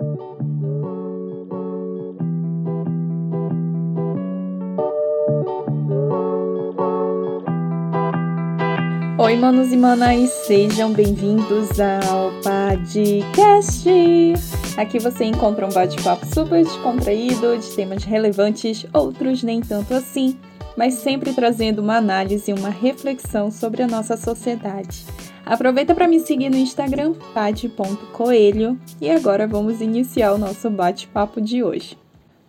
Oi, manos e manas, sejam bem-vindos ao podcast. Aqui você encontra um bate-papo super descontraído de temas relevantes, outros nem tanto assim, mas sempre trazendo uma análise e uma reflexão sobre a nossa sociedade. Aproveita para me seguir no Instagram, pad.coelho, e agora vamos iniciar o nosso bate-papo de hoje.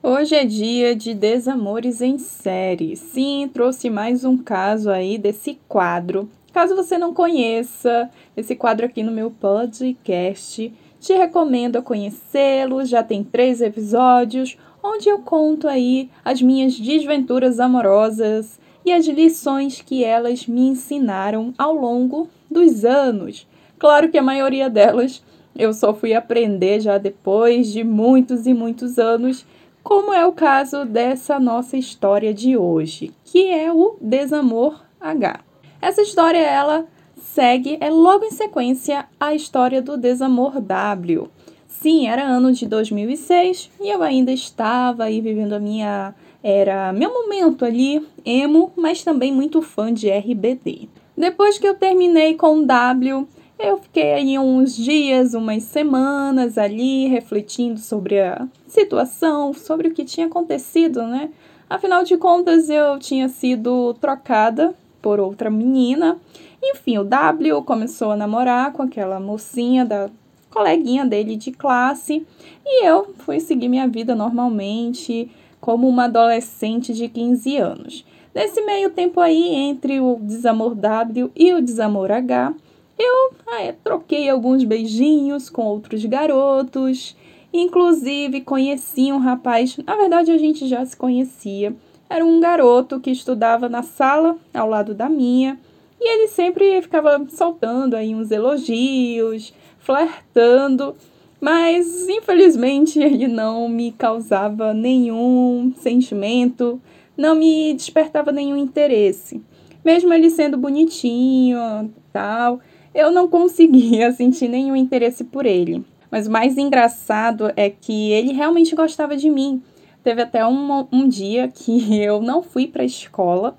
Hoje é dia de desamores em série. Sim, trouxe mais um caso aí desse quadro Caso você não conheça esse quadro aqui no meu podcast, te recomendo conhecê-lo. Já tem três episódios onde eu conto aí as minhas desventuras amorosas e as lições que elas me ensinaram ao longo dos anos. Claro que a maioria delas eu só fui aprender já depois de muitos e muitos anos, como é o caso dessa nossa história de hoje, que é o desamor H. Essa história ela segue é logo em sequência a história do desamor W. Sim, era ano de 2006 e eu ainda estava aí vivendo a minha era meu momento ali emo, mas também muito fã de RBD. Depois que eu terminei com W, eu fiquei aí uns dias, umas semanas ali refletindo sobre a situação, sobre o que tinha acontecido, né? Afinal de contas, eu tinha sido trocada por outra menina. Enfim, o W começou a namorar com aquela mocinha da coleguinha dele de classe e eu fui seguir minha vida normalmente, como uma adolescente de 15 anos. Nesse meio tempo aí, entre o desamor W e o desamor H, eu ah, troquei alguns beijinhos com outros garotos, inclusive conheci um rapaz, na verdade a gente já se conhecia, era um garoto que estudava na sala ao lado da minha e ele sempre ficava soltando aí uns elogios, flertando, mas infelizmente ele não me causava nenhum sentimento, não me despertava nenhum interesse. Mesmo ele sendo bonitinho, tal, eu não conseguia sentir nenhum interesse por ele. Mas o mais engraçado é que ele realmente gostava de mim. Teve até um, um dia que eu não fui para a escola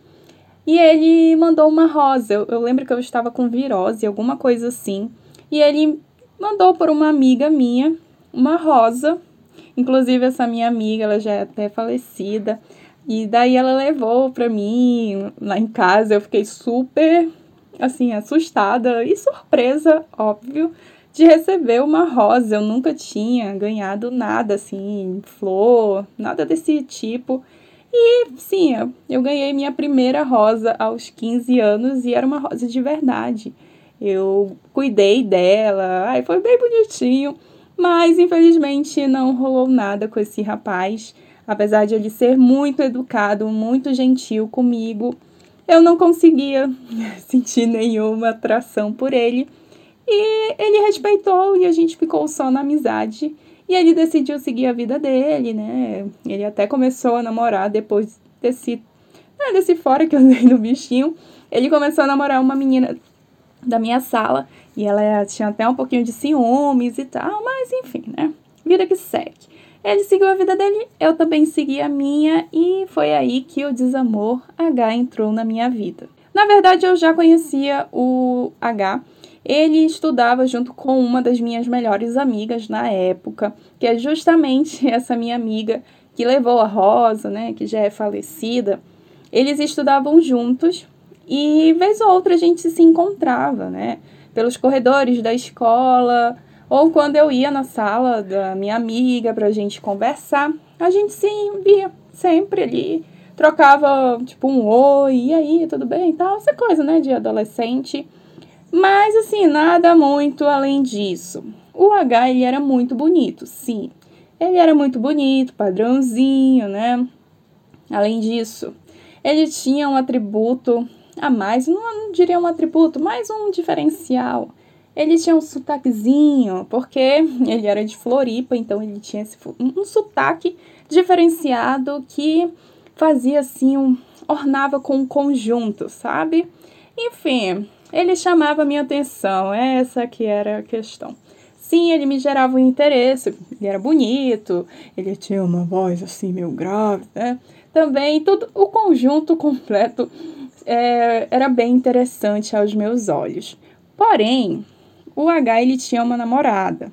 e ele mandou uma rosa. Eu, eu lembro que eu estava com virose, alguma coisa assim. E ele mandou por uma amiga minha uma rosa. Inclusive, essa minha amiga, ela já é até falecida. E daí ela levou para mim lá em casa. Eu fiquei super, assim, assustada e surpresa, óbvio, de receber uma rosa. Eu nunca tinha ganhado nada assim, flor, nada desse tipo. E sim, eu ganhei minha primeira rosa aos 15 anos e era uma rosa de verdade. Eu cuidei dela, ai, foi bem bonitinho, mas infelizmente não rolou nada com esse rapaz. Apesar de ele ser muito educado, muito gentil comigo, eu não conseguia sentir nenhuma atração por ele. E ele respeitou e a gente ficou só na amizade. E ele decidiu seguir a vida dele, né? Ele até começou a namorar depois desse, né, desse fora que eu dei no bichinho. Ele começou a namorar uma menina da minha sala. E ela tinha até um pouquinho de ciúmes e tal, mas enfim, né? Vida que segue. Ele seguiu a vida dele, eu também segui a minha, e foi aí que o desamor H entrou na minha vida. Na verdade, eu já conhecia o H ele estudava junto com uma das minhas melhores amigas na época, que é justamente essa minha amiga que levou a Rosa, né, que já é falecida. Eles estudavam juntos e vez ou outra a gente se encontrava, né, pelos corredores da escola ou quando eu ia na sala da minha amiga para a gente conversar, a gente se via sempre ali, trocava tipo um oi, e aí, tudo bem e tal, essa coisa, né, de adolescente. Mas assim, nada muito além disso. O H ele era muito bonito, sim. Ele era muito bonito, padrãozinho, né? Além disso, ele tinha um atributo a mais, não, não diria um atributo, mas um diferencial. Ele tinha um sotaquezinho, porque ele era de Floripa, então ele tinha esse, um, sotaque diferenciado que fazia assim, um, ornava com um conjunto, sabe? Enfim, ele chamava minha atenção, essa que era a questão. assim ele me gerava um interesse. Ele era bonito, ele tinha uma voz assim meio grave, né? Também tudo o conjunto completo é, era bem interessante aos meus olhos. Porém, o H ele tinha uma namorada.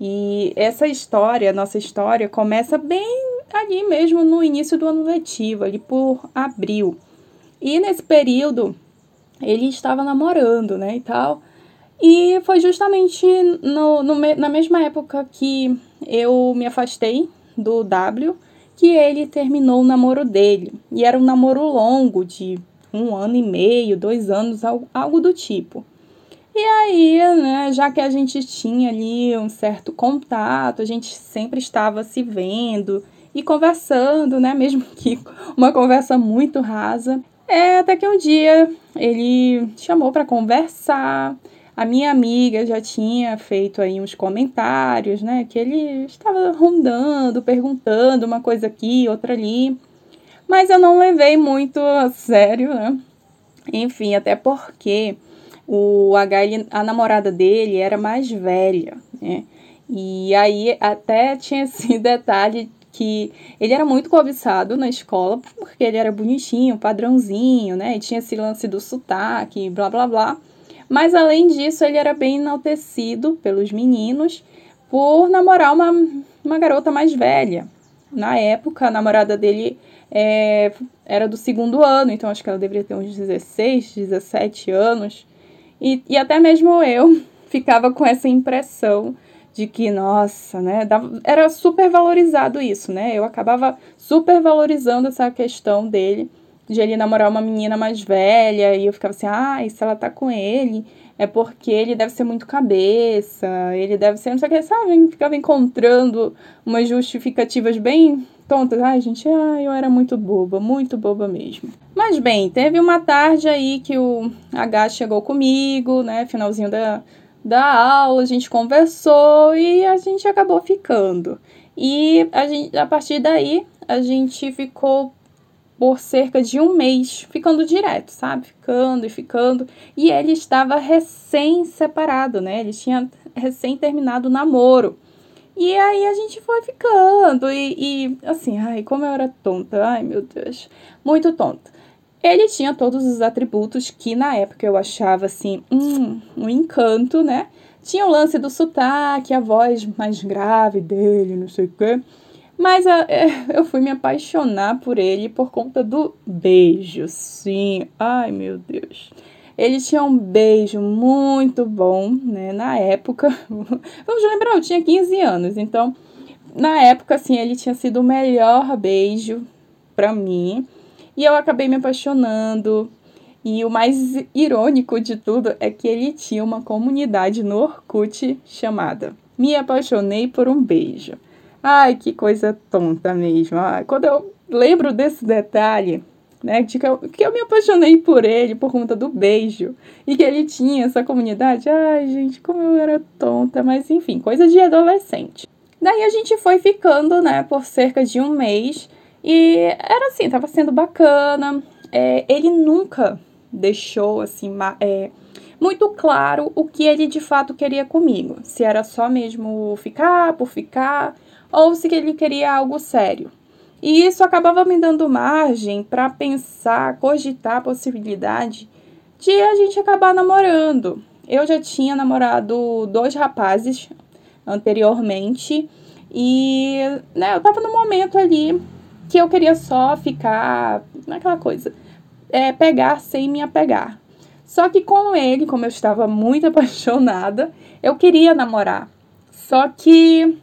E essa história, nossa história, começa bem ali mesmo no início do ano letivo, ali por abril. E nesse período ele estava namorando, né, e tal. E foi justamente no, no, na mesma época que eu me afastei do W que ele terminou o namoro dele. E era um namoro longo, de um ano e meio, dois anos, algo do tipo. E aí, né, já que a gente tinha ali um certo contato, a gente sempre estava se vendo e conversando, né, mesmo que uma conversa muito rasa. É, até que um dia ele chamou para conversar. A minha amiga já tinha feito aí uns comentários, né, que ele estava rondando, perguntando uma coisa aqui, outra ali. Mas eu não levei muito a sério, né? Enfim, até porque o H, ele, a namorada dele era mais velha, né? E aí até tinha esse detalhe que ele era muito cobiçado na escola, porque ele era bonitinho, padrãozinho, né? E tinha esse lance do sotaque, blá blá blá. Mas além disso, ele era bem enaltecido pelos meninos por namorar uma, uma garota mais velha. Na época, a namorada dele é, era do segundo ano, então acho que ela deveria ter uns 16, 17 anos. E, e até mesmo eu ficava com essa impressão de que, nossa, né, era super valorizado isso, né? Eu acabava super valorizando essa questão dele, de ele namorar uma menina mais velha, e eu ficava assim, ah, e se ela tá com ele, é porque ele deve ser muito cabeça, ele deve ser, não sei o que, sabe? Ficava encontrando umas justificativas bem tontas. Ai, gente, ai, eu era muito boba, muito boba mesmo. Mas bem, teve uma tarde aí que o H chegou comigo, né? Finalzinho da, da aula, a gente conversou e a gente acabou ficando. E a, gente, a partir daí, a gente ficou por cerca de um mês, ficando direto, sabe? Ficando e ficando. E ele estava recém-separado, né? Ele tinha recém terminado o namoro. E aí a gente foi ficando e, e, assim, ai, como eu era tonta, ai meu Deus, muito tonta. Ele tinha todos os atributos que na época eu achava assim, hum, um encanto, né? Tinha o lance do sotaque, a voz mais grave dele, não sei o quê. Mas a, é, eu fui me apaixonar por ele por conta do beijo, sim. Ai, meu Deus. Ele tinha um beijo muito bom, né? Na época, vamos lembrar, eu tinha 15 anos, então na época, assim, ele tinha sido o melhor beijo para mim. E eu acabei me apaixonando. E o mais irônico de tudo é que ele tinha uma comunidade no Orkut chamada Me Apaixonei por um Beijo. Ai, que coisa tonta mesmo. Ai, quando eu lembro desse detalhe, né? De que eu, que eu me apaixonei por ele por conta do beijo. E que ele tinha essa comunidade. Ai, gente, como eu era tonta. Mas enfim, coisa de adolescente. Daí a gente foi ficando, né, por cerca de um mês. E era assim, tava sendo bacana. É, ele nunca deixou, assim, é, muito claro o que ele de fato queria comigo. Se era só mesmo ficar por ficar, ou se ele queria algo sério. E isso acabava me dando margem para pensar, cogitar a possibilidade de a gente acabar namorando. Eu já tinha namorado dois rapazes anteriormente e né, eu tava no momento ali que eu queria só ficar naquela coisa, é, pegar sem me apegar. Só que com ele, como eu estava muito apaixonada, eu queria namorar. Só que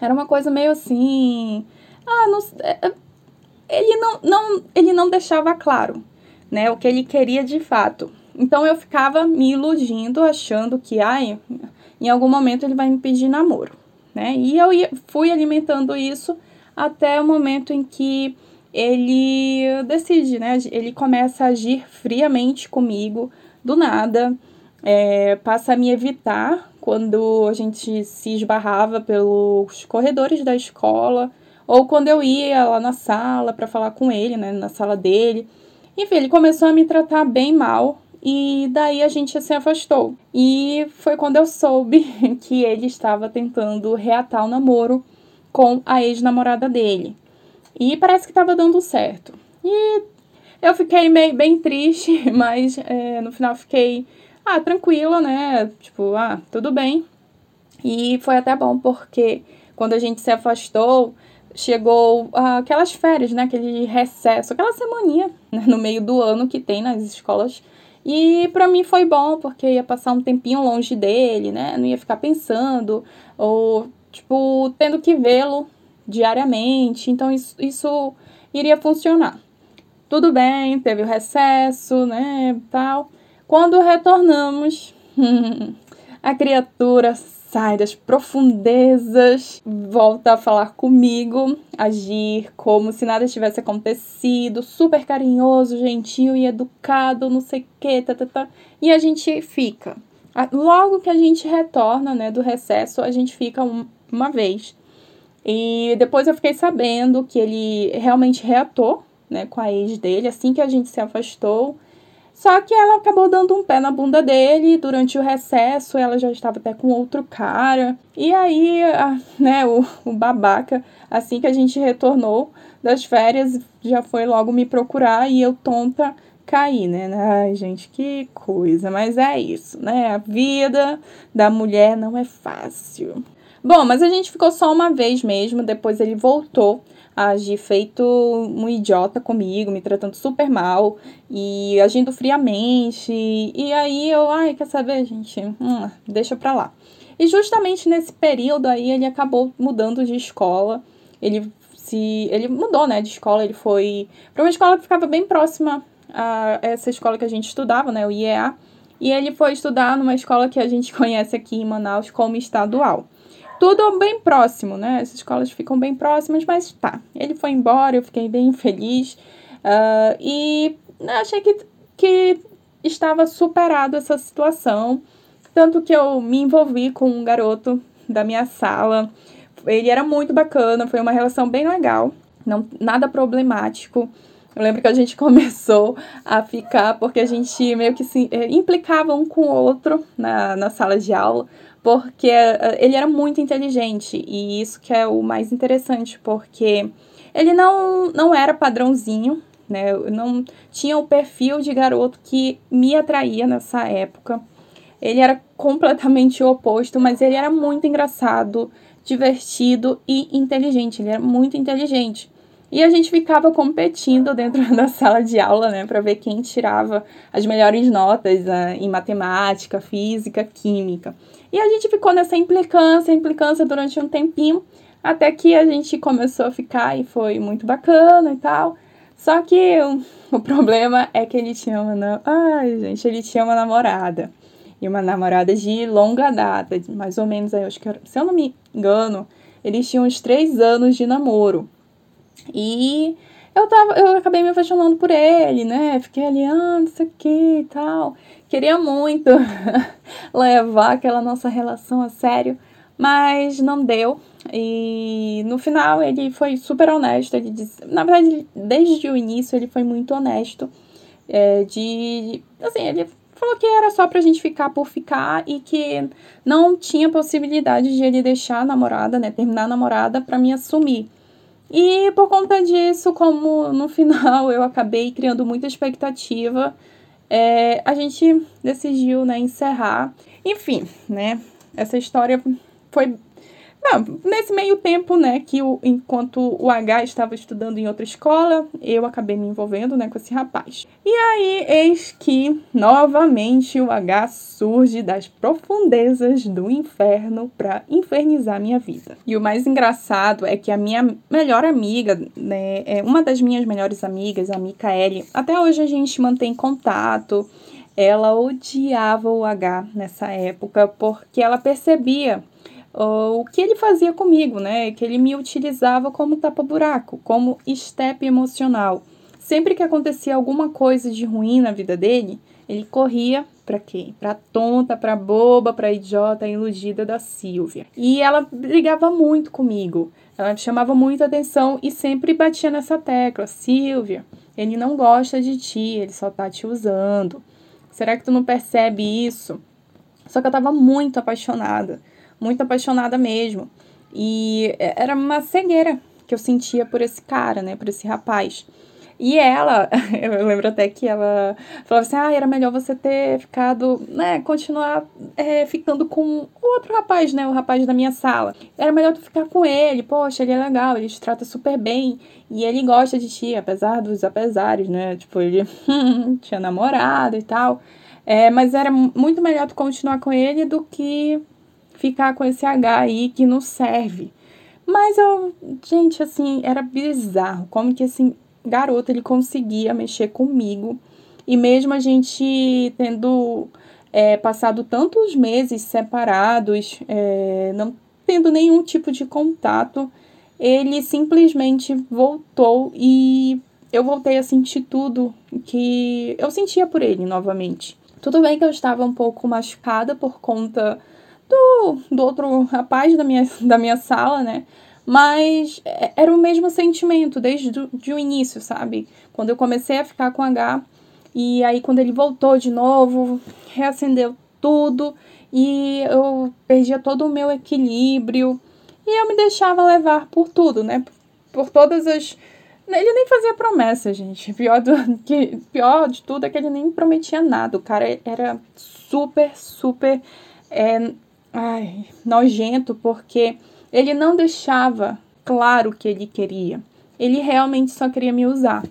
era uma coisa meio assim, ah, não, é, é, ele não, não, ele não deixava claro, né, o que ele queria de fato. Então eu ficava me iludindo, achando que, ai, em algum momento ele vai me pedir namoro, né? E eu ia, fui alimentando isso até o momento em que ele decide, né? Ele começa a agir friamente comigo, do nada, é, passa a me evitar quando a gente se esbarrava pelos corredores da escola, ou quando eu ia lá na sala para falar com ele, né, na sala dele. Enfim, ele começou a me tratar bem mal E daí a gente se afastou. E foi quando eu soube que ele estava tentando reatar o namoro com a ex-namorada dele. E parece que estava dando certo. E eu fiquei meio bem triste, mas é, no final fiquei ah, tranquila, né? Tipo, ah, tudo bem. E foi até bom porque quando a gente se afastou, chegou ah, aquelas férias, né? Aquele recesso, aquela semaninha né? no meio do ano que tem nas escolas e para mim foi bom, porque ia passar um tempinho longe dele, né? Não ia ficar pensando, ou, tipo, tendo que vê-lo diariamente. Então, isso, isso iria funcionar. Tudo bem, teve o recesso, né? Tal. Quando retornamos, a criatura sai das profundezas, volta a falar comigo, agir como se nada tivesse acontecido, super carinhoso, gentil e educado, não sei o que, tá, tá, tá. E a gente fica. Logo que a gente retorna, né, do recesso, a gente fica um, uma vez. E depois eu fiquei sabendo que ele realmente reatou, né, com a ex dele, assim que a gente se afastou. Só que ela acabou dando um pé na bunda dele durante o recesso, ela já estava até com outro cara. E aí, a, né, o, o babaca, assim que a gente retornou das férias, já foi logo me procurar e eu tonta caí, né? Ai, gente, que coisa, mas é isso, né? A vida da mulher não é fácil. Bom, mas a gente ficou só uma vez mesmo, depois ele voltou agir feito um idiota comigo, me tratando super mal e agindo friamente. E aí eu, ai, quer saber, gente? Hum, deixa pra lá. E justamente nesse período aí ele acabou mudando de escola. Ele se ele mudou, né, de escola, ele foi para uma escola que ficava bem próxima a essa escola que a gente estudava, né, o IEA. E ele foi estudar numa escola que a gente conhece aqui em Manaus como estadual tudo bem próximo, né? Essas escolas ficam bem próximas, mas tá. Ele foi embora, eu fiquei bem feliz. Uh, e achei que, que estava superado essa situação. Tanto que eu me envolvi com um garoto da minha sala. Ele era muito bacana, foi uma relação bem legal, não nada problemático. Eu lembro que a gente começou a ficar porque a gente meio que se eh, implicava um com o outro na, na sala de aula porque uh, ele era muito inteligente e isso que é o mais interessante, porque ele não, não era padrãozinho, né? Eu não tinha o perfil de garoto que me atraía nessa época. Ele era completamente o oposto, mas ele era muito engraçado, divertido e inteligente. Ele era muito inteligente. E a gente ficava competindo dentro da sala de aula, né, para ver quem tirava as melhores notas uh, em matemática, física, química. E a gente ficou nessa implicância, implicância durante um tempinho, até que a gente começou a ficar e foi muito bacana e tal. Só que o, o problema é que ele tinha uma. Ai, gente, ele tinha uma namorada. E uma namorada de longa data, mais ou menos aí, acho que, se eu não me engano, eles tinham uns três anos de namoro. E eu tava, eu acabei me apaixonando por ele, né? Fiquei ali, ah, não sei o que e tal. Queria muito levar aquela nossa relação a sério, mas não deu. E no final ele foi super honesto. Ele disse, na verdade, desde o início ele foi muito honesto. É, de. Assim, ele falou que era só pra gente ficar por ficar e que não tinha possibilidade de ele deixar a namorada, né? Terminar a namorada pra me assumir. E por conta disso, como no final eu acabei criando muita expectativa, é, a gente decidiu né, encerrar. Enfim, né? Essa história foi não, nesse meio tempo, né, que o, enquanto o H estava estudando em outra escola, eu acabei me envolvendo, né, com esse rapaz. E aí, eis que, novamente, o H surge das profundezas do inferno para infernizar minha vida. E o mais engraçado é que a minha melhor amiga, né, é uma das minhas melhores amigas, a Micaele, até hoje a gente mantém contato, ela odiava o H nessa época porque ela percebia uh, o que ele fazia comigo, né? Que ele me utilizava como tapa-buraco, como estepe emocional. Sempre que acontecia alguma coisa de ruim na vida dele, ele corria para quem? Para tonta, para boba, para idiota, iludida da Silvia. E ela brigava muito comigo. Ela chamava muita atenção e sempre batia nessa tecla: Silvia, ele não gosta de ti, ele só tá te usando. Será que tu não percebe isso? Só que eu tava muito apaixonada, muito apaixonada mesmo. E era uma cegueira que eu sentia por esse cara, né, por esse rapaz. E ela, eu lembro até que ela falava assim: ah, era melhor você ter ficado, né, continuar é, ficando com outro rapaz, né, o rapaz da minha sala. Era melhor tu ficar com ele, poxa, ele é legal, ele te trata super bem e ele gosta de ti, apesar dos apesares, né, tipo, ele tinha namorado e tal. É, mas era muito melhor tu continuar com ele do que ficar com esse H aí que não serve. Mas eu, gente, assim, era bizarro como que esse garoto ele conseguia mexer comigo. E mesmo a gente tendo é, passado tantos meses separados, é, não tendo nenhum tipo de contato, ele simplesmente voltou e eu voltei a sentir tudo que eu sentia por ele novamente. Tudo bem que eu estava um pouco machucada por conta do, do outro rapaz da minha, da minha sala, né? Mas é, era o mesmo sentimento desde do, de o início, sabe? Quando eu comecei a ficar com H, e aí quando ele voltou de novo, reacendeu tudo, e eu perdia todo o meu equilíbrio, e eu me deixava levar por tudo, né? Por todas as. Ele nem fazia promessa, gente. Pior, do, que, pior de tudo é que ele nem prometia nada. O cara era super, super é, ai, nojento, porque ele não deixava claro o que ele queria. Ele realmente só queria me usar.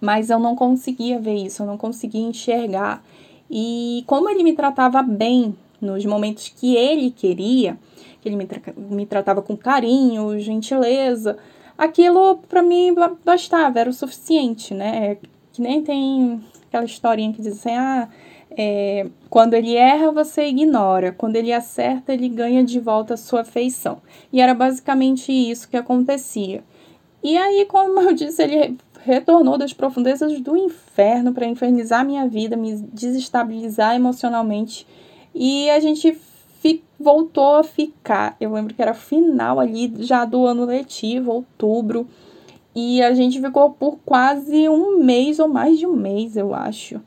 Mas eu não conseguia ver isso, eu não conseguia enxergar. E como ele me tratava bem nos momentos que ele queria, que ele me, tra me tratava com carinho, gentileza, aquilo para mim bastava, era o suficiente, né? Que nem tem aquela historinha que diz assim: ah, é, quando ele erra, você ignora. Quando ele acerta, ele ganha de volta a sua afeição. E era basicamente isso que acontecia. E aí, como eu disse, ele retornou das profundezas do inferno para infernizar minha vida, me desestabilizar emocionalmente. E a gente voltou a ficar. Eu lembro que era final ali já do ano letivo, outubro. E a gente ficou por quase um mês ou mais de um mês, eu acho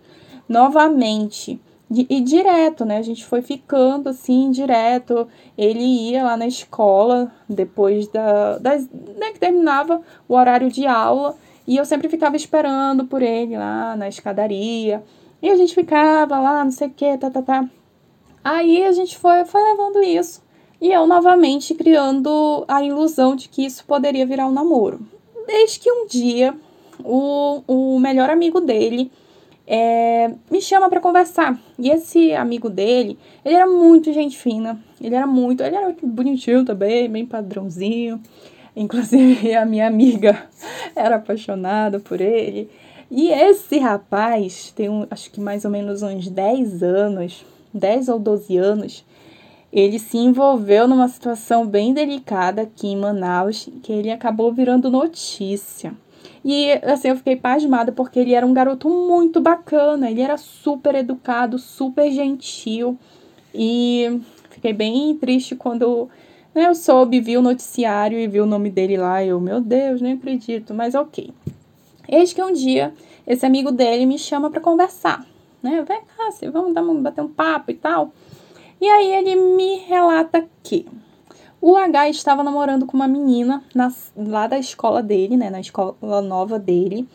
novamente. E, direto, né? A gente foi ficando assim, direto. Ele ia lá na escola depois da. Das, né, que terminava o horário de aula. E eu sempre ficava esperando por ele lá na escadaria. E a gente ficava lá, não sei o que, tá, tá, tá. Aí a gente foi, foi levando isso. E eu novamente criando a ilusão de que isso poderia virar um namoro. Desde que um dia o, o melhor amigo dele é, me chama para conversar. E esse amigo dele, ele era muito gente fina. Ele era muito, ele era bonitinho também, bem padrãozinho. Inclusive a minha amiga era apaixonada por ele. E esse rapaz tem um, acho que mais ou menos uns 10 anos, 10 ou 12 anos, ele se envolveu numa situação bem delicada aqui em Manaus, que ele acabou virando notícia. E assim, eu fiquei pasmada porque ele era um garoto muito bacana, ele era super educado, super gentil. E fiquei bem triste quando né, eu soube, vi o noticiário e vi o nome dele lá. Eu, meu Deus, nem acredito, mas ok. Eis que um dia esse amigo dele me chama para conversar, né? Vem cá, vamos dar, bater um papo e tal. E aí ele me relata que o H estava namorando com uma menina na, lá da escola dele, né? Na escola nova dele.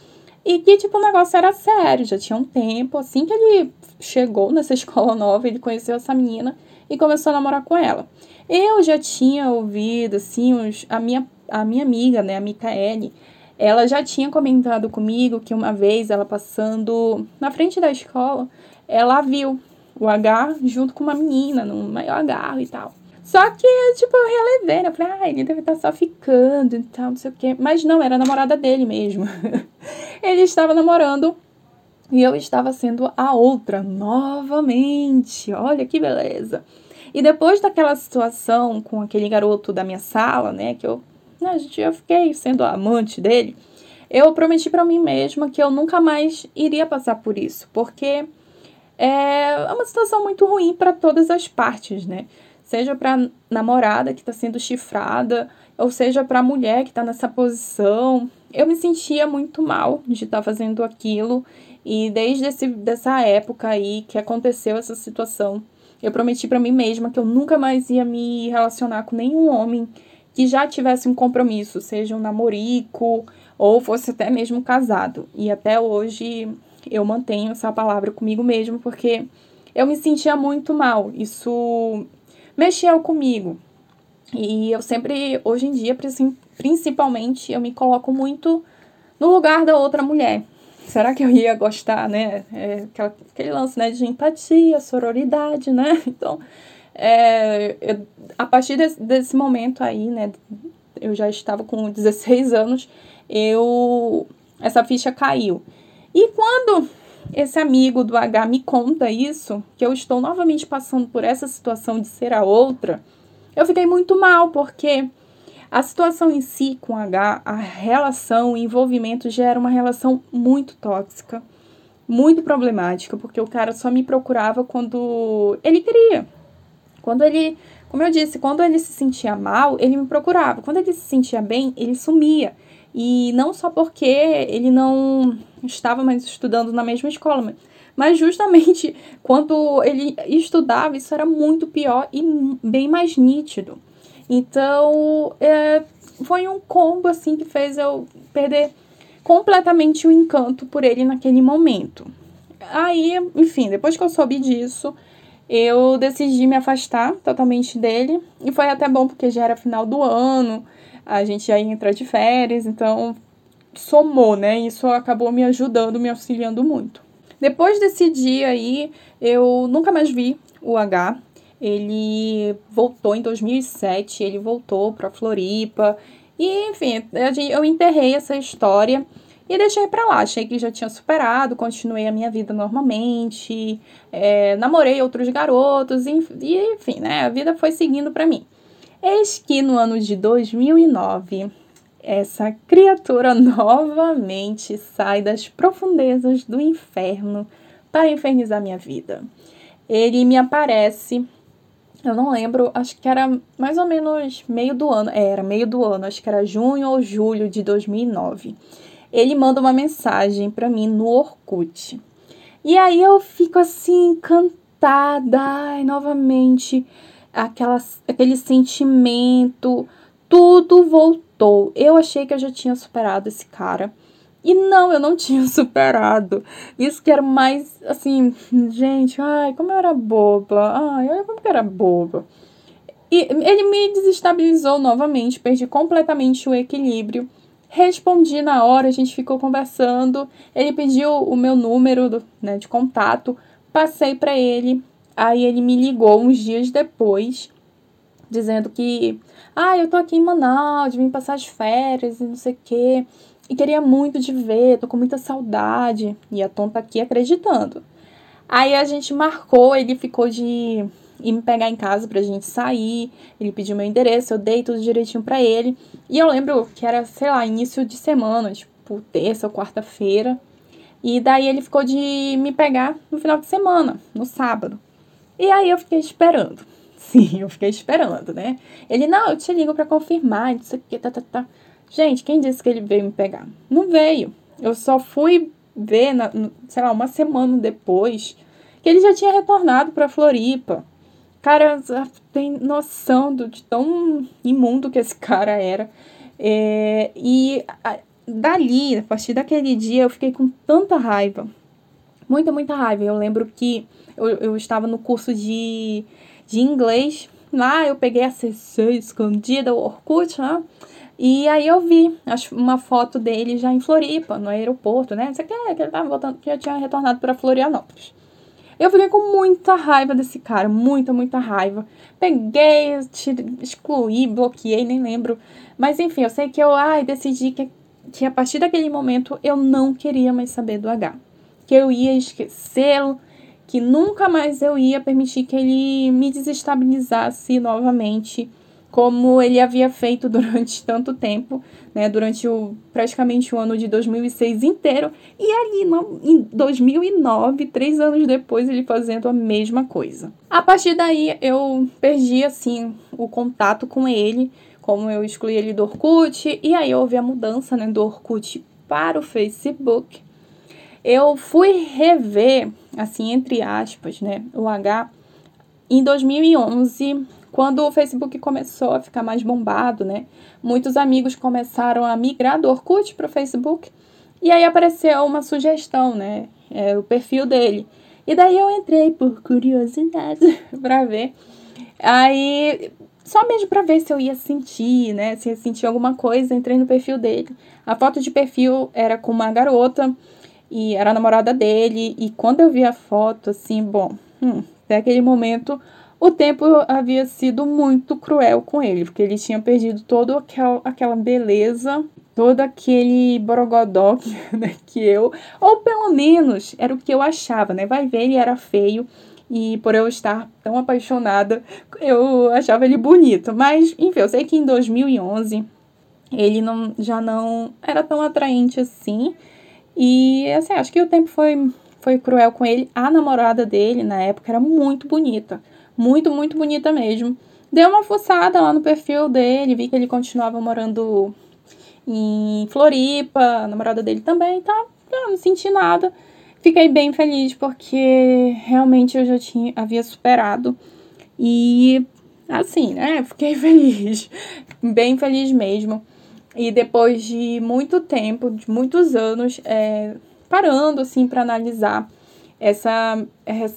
E que, tipo, o negócio era sério, já tinha um tempo. Assim que ele chegou nessa escola nova, ele conheceu essa menina e começou a namorar com ela. Eu já tinha ouvido, assim, os, a, minha, a minha amiga, né, a Micaele, ela já tinha comentado comigo que uma vez ela passando na frente da escola, ela viu o H junto com uma menina, no maior agarro e tal. Só que, tipo, eu relevei, né? Eu falei, ah, ele deve estar só ficando e tal, não sei o quê. Mas não, era a namorada dele mesmo. ele estava namorando e eu estava sendo a outra novamente. Olha que beleza. E depois daquela situação com aquele garoto da minha sala, né, que eu, né, eu fiquei sendo a amante dele, eu prometi para mim mesma que eu nunca mais iria passar por isso, porque é uma situação muito ruim para todas as partes, né? Seja para namorada que está sendo chifrada, ou seja para mulher que está nessa posição. Eu me sentia muito mal de estar tá fazendo aquilo e desde esse, dessa época aí que aconteceu essa situação, eu prometi para mim mesma que eu nunca mais ia me relacionar com nenhum homem que já tivesse um compromisso, seja um namorico ou fosse até mesmo casado. E até hoje eu mantenho essa palavra comigo mesmo porque eu me sentia muito mal. Isso mexeu comigo. E eu sempre, hoje em dia, principalmente, eu me coloco muito no lugar da outra mulher será que eu ia gostar, né? É, aquela, aquele lance né, de empatia, sororidade, né? Então, é, eu, a partir desse, desse momento aí, né? Eu já estava com 16 anos, eu essa ficha caiu. E quando esse amigo do H me conta isso, que eu estou novamente passando por essa situação de ser a outra, eu fiquei muito mal, porque a situação em si com H, a relação, o envolvimento já era uma relação muito tóxica, muito problemática, porque o cara só me procurava quando ele queria. Quando ele, como eu disse, quando ele se sentia mal, ele me procurava. Quando ele se sentia bem, ele sumia. E não só porque ele não estava mais estudando na mesma escola, mas justamente quando ele estudava, isso era muito pior e bem mais nítido. Então, é, foi um combo assim que fez eu perder completamente o encanto por ele naquele momento. Aí, enfim, depois que eu soube disso, eu decidi me afastar totalmente dele. E foi até bom porque já era final do ano, a gente ia entrar de férias, então somou, né? Isso acabou me ajudando, me auxiliando muito. Depois desse dia aí, eu nunca mais vi o H. Ele voltou em 2007, ele voltou para Floripa. E, enfim, eu enterrei essa história e deixei para lá. Achei que já tinha superado, continuei a minha vida normalmente, é, namorei outros garotos, e, enfim, né? A vida foi seguindo para mim. Eis que no ano de 2009, essa criatura novamente sai das profundezas do inferno para infernizar minha vida. Ele me aparece eu não lembro, acho que era mais ou menos meio do ano. É, era meio do ano, acho que era junho ou julho de 2009. Ele manda uma mensagem para mim no Orkut. E aí eu fico assim, encantada, ai, novamente, aquela, aquele sentimento, tudo voltou. Eu achei que eu já tinha superado esse cara. E não, eu não tinha superado. Isso que era mais assim, gente, ai, como eu era boba. Ai, olha como eu era boba. E ele me desestabilizou novamente, perdi completamente o equilíbrio. Respondi na hora, a gente ficou conversando. Ele pediu o meu número né, de contato, passei para ele. Aí ele me ligou uns dias depois, dizendo que, ah, eu tô aqui em Manaus, vim passar as férias e não sei o quê e queria muito te ver, tô com muita saudade. E a Tom tá aqui acreditando. Aí a gente marcou, ele ficou de ir me pegar em casa pra gente sair. Ele pediu meu endereço, eu dei tudo direitinho pra ele. E eu lembro que era, sei lá, início de semana, tipo terça ou quarta-feira. E daí ele ficou de me pegar no final de semana, no sábado. E aí eu fiquei esperando. Sim, eu fiquei esperando, né? Ele, não, eu te ligo para confirmar, isso aqui, tá, tá, tá. Gente, quem disse que ele veio me pegar? Não veio. Eu só fui ver, na, sei lá, uma semana depois, que ele já tinha retornado para Floripa. Cara, tem noção do, de tão imundo que esse cara era. É, e a, dali, a partir daquele dia, eu fiquei com tanta raiva. Muita, muita raiva. Eu lembro que eu, eu estava no curso de, de inglês. Lá eu peguei a CC escondida, o Orkut, né? E aí eu vi uma foto dele já em Floripa, no aeroporto, né? Você quer que ele tava voltando, que já tinha retornado para Florianópolis. Eu fiquei com muita raiva desse cara, muita, muita raiva. Peguei, excluí, bloqueei, nem lembro. Mas enfim, eu sei que eu ai, decidi que, que a partir daquele momento eu não queria mais saber do H. Que eu ia esquecê-lo, que nunca mais eu ia permitir que ele me desestabilizasse novamente como ele havia feito durante tanto tempo, né, durante o, praticamente o ano de 2006 inteiro, e ali no, em 2009, três anos depois, ele fazendo a mesma coisa. A partir daí, eu perdi, assim, o contato com ele, como eu excluí ele do Orkut, e aí houve a mudança, né, do Orkut para o Facebook. Eu fui rever, assim, entre aspas, né, o H, em 2011, quando o Facebook começou a ficar mais bombado, né? Muitos amigos começaram a migrar do Orkut para o Facebook. E aí apareceu uma sugestão, né? É, o perfil dele. E daí eu entrei por curiosidade para ver. Aí, só mesmo para ver se eu ia sentir, né? Se ia sentir alguma coisa, entrei no perfil dele. A foto de perfil era com uma garota e era a namorada dele. E quando eu vi a foto, assim, bom, hum, até aquele momento o tempo havia sido muito cruel com ele, porque ele tinha perdido toda aquela, aquela beleza, todo aquele borogodó né, que eu, ou pelo menos era o que eu achava, né? Vai ver, ele era feio e por eu estar tão apaixonada, eu achava ele bonito. Mas, enfim, eu sei que em 2011 ele não, já não era tão atraente assim. E, assim, acho que o tempo foi, foi cruel com ele. A namorada dele, na época, era muito bonita. Muito, muito bonita mesmo. Dei uma fuçada lá no perfil dele, vi que ele continuava morando em Floripa, a namorada dele também, tá? não senti nada. Fiquei bem feliz porque realmente eu já tinha havia superado e assim, né? Fiquei feliz, bem feliz mesmo. E depois de muito tempo, de muitos anos, é, parando assim para analisar essa,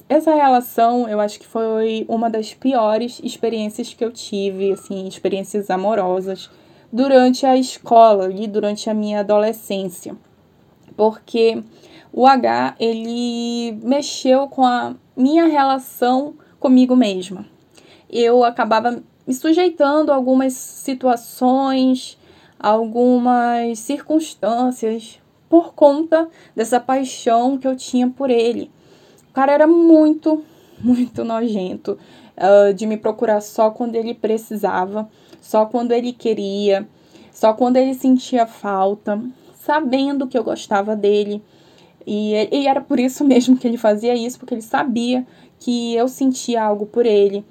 essa relação, eu acho que foi uma das piores experiências que eu tive, assim, experiências amorosas, durante a escola e durante a minha adolescência. Porque o H, ele mexeu com a minha relação comigo mesma. Eu acabava me sujeitando a algumas situações, algumas circunstâncias por conta dessa paixão que eu tinha por ele. O cara era muito, muito nojento uh, de me procurar só quando ele precisava, só quando ele queria, só quando ele sentia falta, sabendo que eu gostava dele. E, e era por isso mesmo que ele fazia isso, porque ele sabia que eu sentia algo por ele.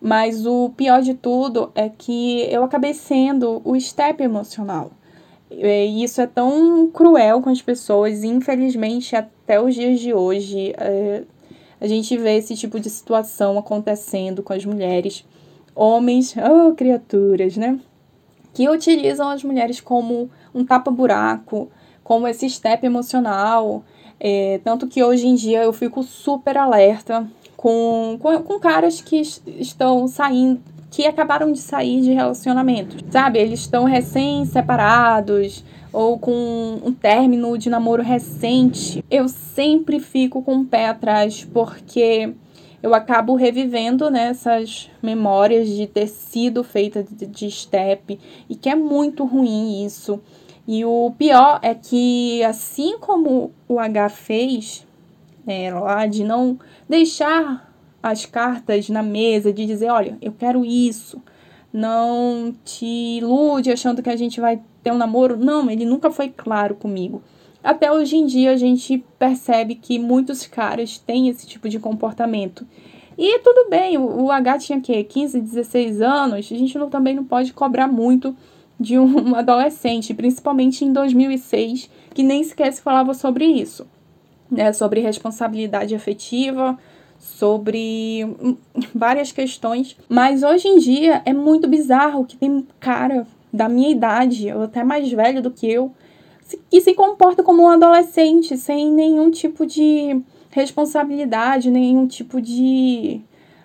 Mas o pior de tudo é que eu acabei sendo o step emocional. E isso é tão cruel com as pessoas, infelizmente até os dias de hoje é, a gente vê esse tipo de situação acontecendo com as mulheres. Homens, oh, criaturas, né? Que utilizam as mulheres como um tapa-buraco, como esse step emocional. É, tanto que hoje em dia eu fico super alerta com, com, com caras que estão saindo, que acabaram de sair de relacionamentos, sabe? Eles estão recém-separados ou com um término de namoro recente. Eu sempre fico com o pé atrás porque eu acabo revivendo né, memórias de ter sido feita de, de step e que é muito ruim isso. E o pior é que, assim como o H fez, é, lá de não deixar as cartas na mesa, de dizer, olha, eu quero isso. Não te ilude achando que a gente vai ter um namoro. Não, ele nunca foi claro comigo. Até hoje em dia a gente percebe que muitos caras têm esse tipo de comportamento. E tudo bem, o, H tinha que 15, 16 anos, a gente não, também não pode cobrar muito de um adolescente, principalmente em 2006, que nem sequer se falava sobre isso, né, sobre responsabilidade afetiva, sobre várias questões. Mas hoje em dia é muito bizarro que tem cara da minha idade, ou até mais velho do que eu, que se comporta como um adolescente, sem nenhum tipo de responsabilidade, nenhum tipo de.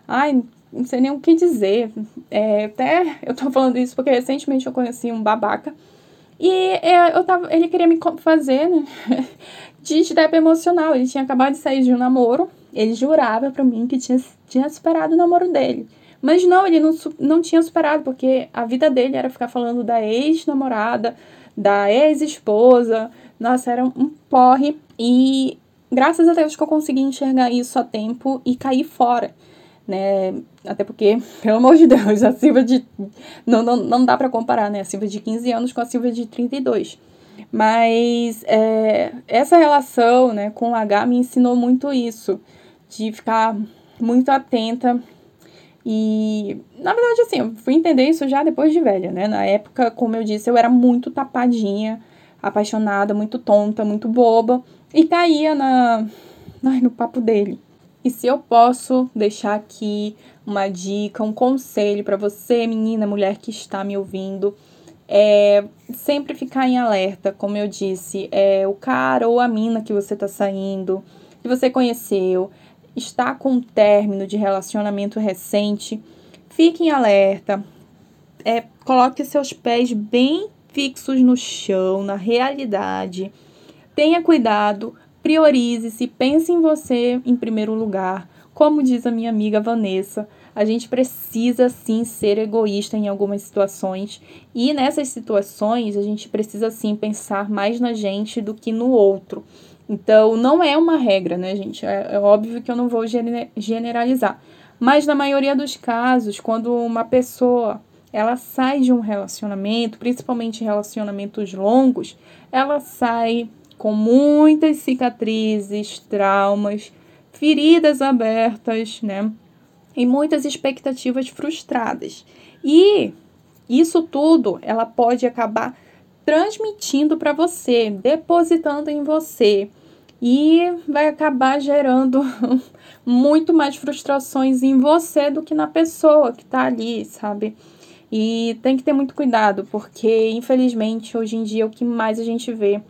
Ai, não sei nem o que dizer. É, até eu tô falando isso porque recentemente eu conheci um babaca. E é, eu tava, ele queria me fazer né, de step emocional. Ele tinha acabado de sair de um namoro ele jurava para mim que tinha, tinha superado o namoro dele. Mas não, ele não, não tinha superado, porque a vida dele era ficar falando da ex-namorada, da ex-esposa. Nossa, era um porre. E graças a Deus que eu consegui enxergar isso a tempo e cair fora. né? Até porque, pelo amor de Deus, a Silvia de. Não, não, não dá para comparar, né? A Silvia de 15 anos com a Silvia de 32. Mas é, essa relação né, com o H me ensinou muito isso, de ficar muito atenta. E, na verdade, assim, eu fui entender isso já depois de velha, né? Na época, como eu disse, eu era muito tapadinha, apaixonada, muito tonta, muito boba, e caía na, ai, no papo dele. E se eu posso deixar aqui uma dica, um conselho para você, menina, mulher que está me ouvindo, é sempre ficar em alerta, como eu disse, é o cara ou a mina que você está saindo, que você conheceu, está com um término de relacionamento recente, fique em alerta, é, coloque seus pés bem fixos no chão, na realidade. Tenha cuidado Priorize-se, pense em você em primeiro lugar. Como diz a minha amiga Vanessa, a gente precisa sim ser egoísta em algumas situações, e nessas situações a gente precisa sim pensar mais na gente do que no outro. Então, não é uma regra, né, gente? É, é óbvio que eu não vou generalizar. Mas na maioria dos casos, quando uma pessoa ela sai de um relacionamento, principalmente relacionamentos longos, ela sai com muitas cicatrizes, traumas, feridas abertas, né? E muitas expectativas frustradas. E isso tudo ela pode acabar transmitindo para você, depositando em você e vai acabar gerando muito mais frustrações em você do que na pessoa que tá ali, sabe? E tem que ter muito cuidado, porque infelizmente hoje em dia o que mais a gente vê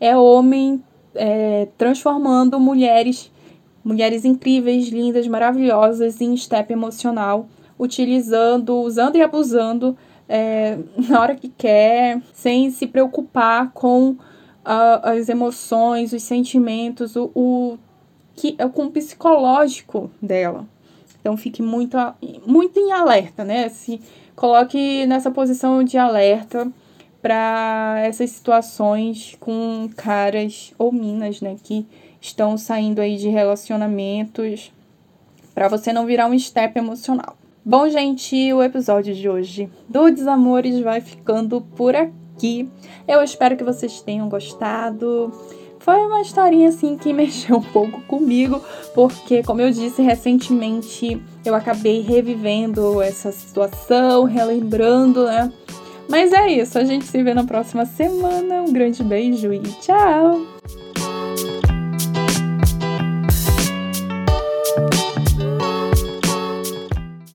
é homem é, transformando mulheres, mulheres incríveis, lindas, maravilhosas em step emocional, utilizando, usando e abusando é, na hora que quer, sem se preocupar com uh, as emoções, os sentimentos, o, o que é com o psicológico dela. Então fique muito, muito em alerta, né? Se coloque nessa posição de alerta para essas situações com caras ou minas, né, que estão saindo aí de relacionamentos para você não virar um step emocional. Bom, gente, o episódio de hoje do Desamores vai ficando por aqui. Eu espero que vocês tenham gostado. Foi uma historinha assim que mexeu um pouco comigo, porque, como eu disse recentemente, eu acabei revivendo essa situação, relembrando, né? Mas é isso, a gente se vê na próxima semana. Um grande beijo e tchau!